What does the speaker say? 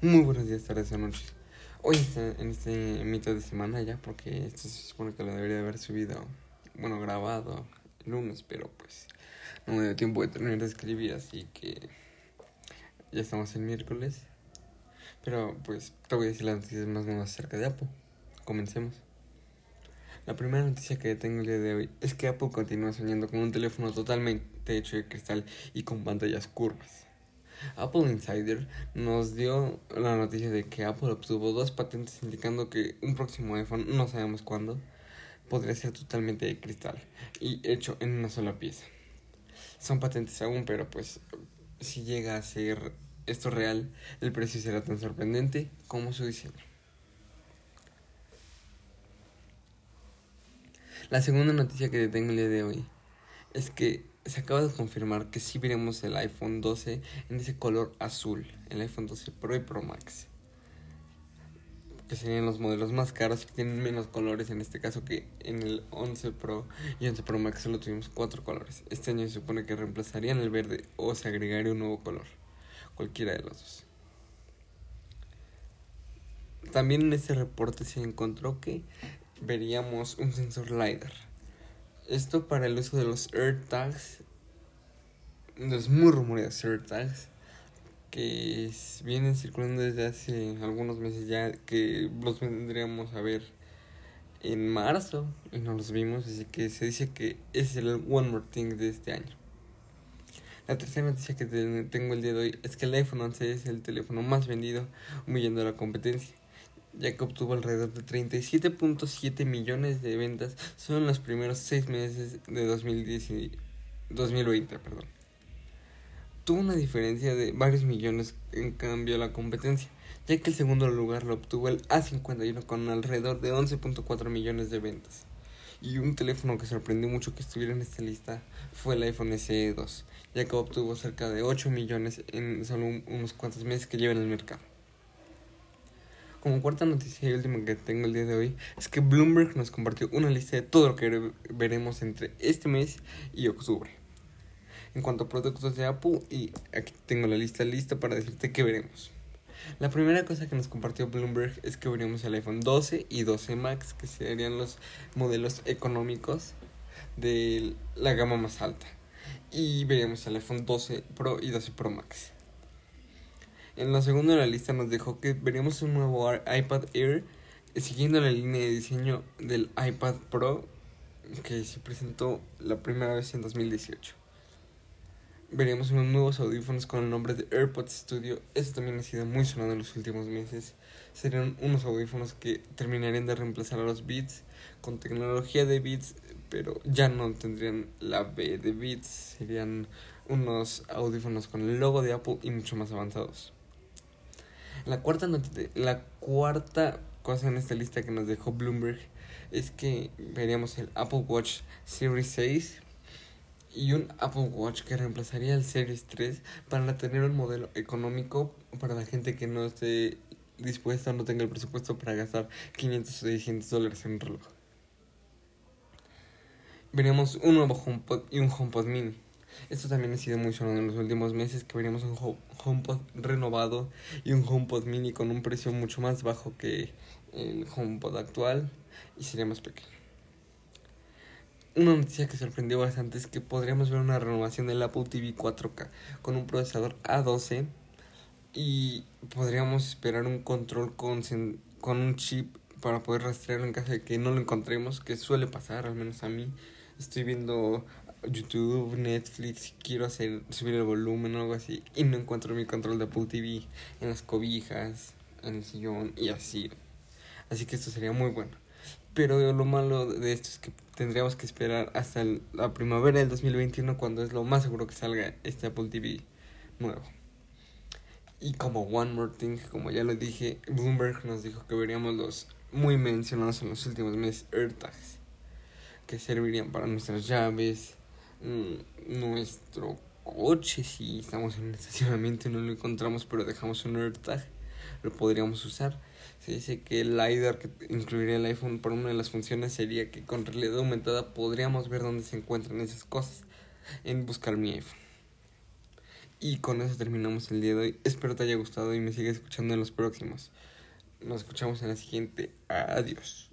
Muy buenos días, tardes o noches. Hoy está en este mitad de semana ya, porque esto se supone que lo debería haber subido, bueno, grabado el lunes, pero pues no me dio tiempo de terminar de escribir, así que ya estamos en miércoles. Pero pues te voy a decir las noticias más menos acerca de Apple. Comencemos. La primera noticia que tengo el día de hoy es que Apple continúa soñando con un teléfono totalmente hecho de cristal y con pantallas curvas. Apple Insider nos dio la noticia de que Apple obtuvo dos patentes indicando que un próximo iPhone, no sabemos cuándo, podría ser totalmente de cristal y hecho en una sola pieza. Son patentes aún, pero pues si llega a ser esto real, el precio será tan sorprendente como su diseño. La segunda noticia que tengo el día de hoy es que se acaba de confirmar que sí veremos el iPhone 12 en ese color azul, el iPhone 12 Pro y Pro Max. Que serían los modelos más caros que tienen menos colores, en este caso que en el 11 Pro y 11 Pro Max solo tuvimos cuatro colores. Este año se supone que reemplazarían el verde o se agregaría un nuevo color, cualquiera de los dos. También en este reporte se encontró que veríamos un sensor LiDAR esto para el uso de los AirTags. Los muy rumoreados AirTags. Que vienen circulando desde hace algunos meses ya. Que los vendríamos a ver en marzo. Y no los vimos. Así que se dice que es el One More Thing de este año. La tercera noticia que tengo el día de hoy es que el iPhone 11 es el teléfono más vendido, humillando a la competencia ya que obtuvo alrededor de 37.7 millones de ventas solo en los primeros 6 meses de 2010 2020. Perdón. Tuvo una diferencia de varios millones en cambio a la competencia, ya que el segundo lugar lo obtuvo el A51 con alrededor de 11.4 millones de ventas. Y un teléfono que sorprendió mucho que estuviera en esta lista fue el iPhone SE 2, ya que obtuvo cerca de 8 millones en solo unos cuantos meses que lleva en el mercado. Como cuarta noticia y última que tengo el día de hoy es que Bloomberg nos compartió una lista de todo lo que veremos entre este mes y octubre. En cuanto a productos de Apple, y aquí tengo la lista lista para decirte qué veremos. La primera cosa que nos compartió Bloomberg es que veremos el iPhone 12 y 12 Max, que serían los modelos económicos de la gama más alta. Y veremos el iPhone 12 Pro y 12 Pro Max. En la segunda de la lista nos dejó que veríamos un nuevo iPad Air siguiendo la línea de diseño del iPad Pro que se presentó la primera vez en 2018. Veríamos unos nuevos audífonos con el nombre de AirPods Studio. Esto también ha sido muy sonado en los últimos meses. Serían unos audífonos que terminarían de reemplazar a los Beats con tecnología de Beats, pero ya no tendrían la B de Beats. Serían unos audífonos con el logo de Apple y mucho más avanzados. La cuarta, la cuarta cosa en esta lista que nos dejó Bloomberg es que veríamos el Apple Watch Series 6 y un Apple Watch que reemplazaría el Series 3 para tener un modelo económico para la gente que no esté dispuesta o no tenga el presupuesto para gastar 500 o 600 dólares en un reloj. Veríamos un nuevo HomePod y un HomePod mini. Esto también ha sido muy sonado en los últimos meses que veríamos un HomePod renovado y un HomePod mini con un precio mucho más bajo que el HomePod actual y sería más pequeño. Una noticia que sorprendió bastante es que podríamos ver una renovación del Apple TV 4K con un procesador A12 y podríamos esperar un control con, con un chip para poder rastrearlo en caso de que no lo encontremos, que suele pasar, al menos a mí. Estoy viendo YouTube, Netflix, quiero hacer subir el volumen o algo así y no encuentro mi control de Apple TV en las cobijas, en el sillón y así. Así que esto sería muy bueno. Pero lo malo de esto es que tendríamos que esperar hasta la primavera del 2021 cuando es lo más seguro que salga este Apple TV nuevo. Y como One More Thing, como ya lo dije, Bloomberg nos dijo que veríamos los muy mencionados en los últimos meses AirTags, que servirían para nuestras llaves, Mm, nuestro coche, si estamos en un estacionamiento y no lo encontramos, pero dejamos un AirTag, lo podríamos usar. Se dice que el LiDAR que incluiría el iPhone para una de las funciones sería que con realidad aumentada podríamos ver dónde se encuentran esas cosas en buscar mi iPhone. Y con eso terminamos el día de hoy. Espero te haya gustado y me sigas escuchando en los próximos. Nos escuchamos en la siguiente. Adiós.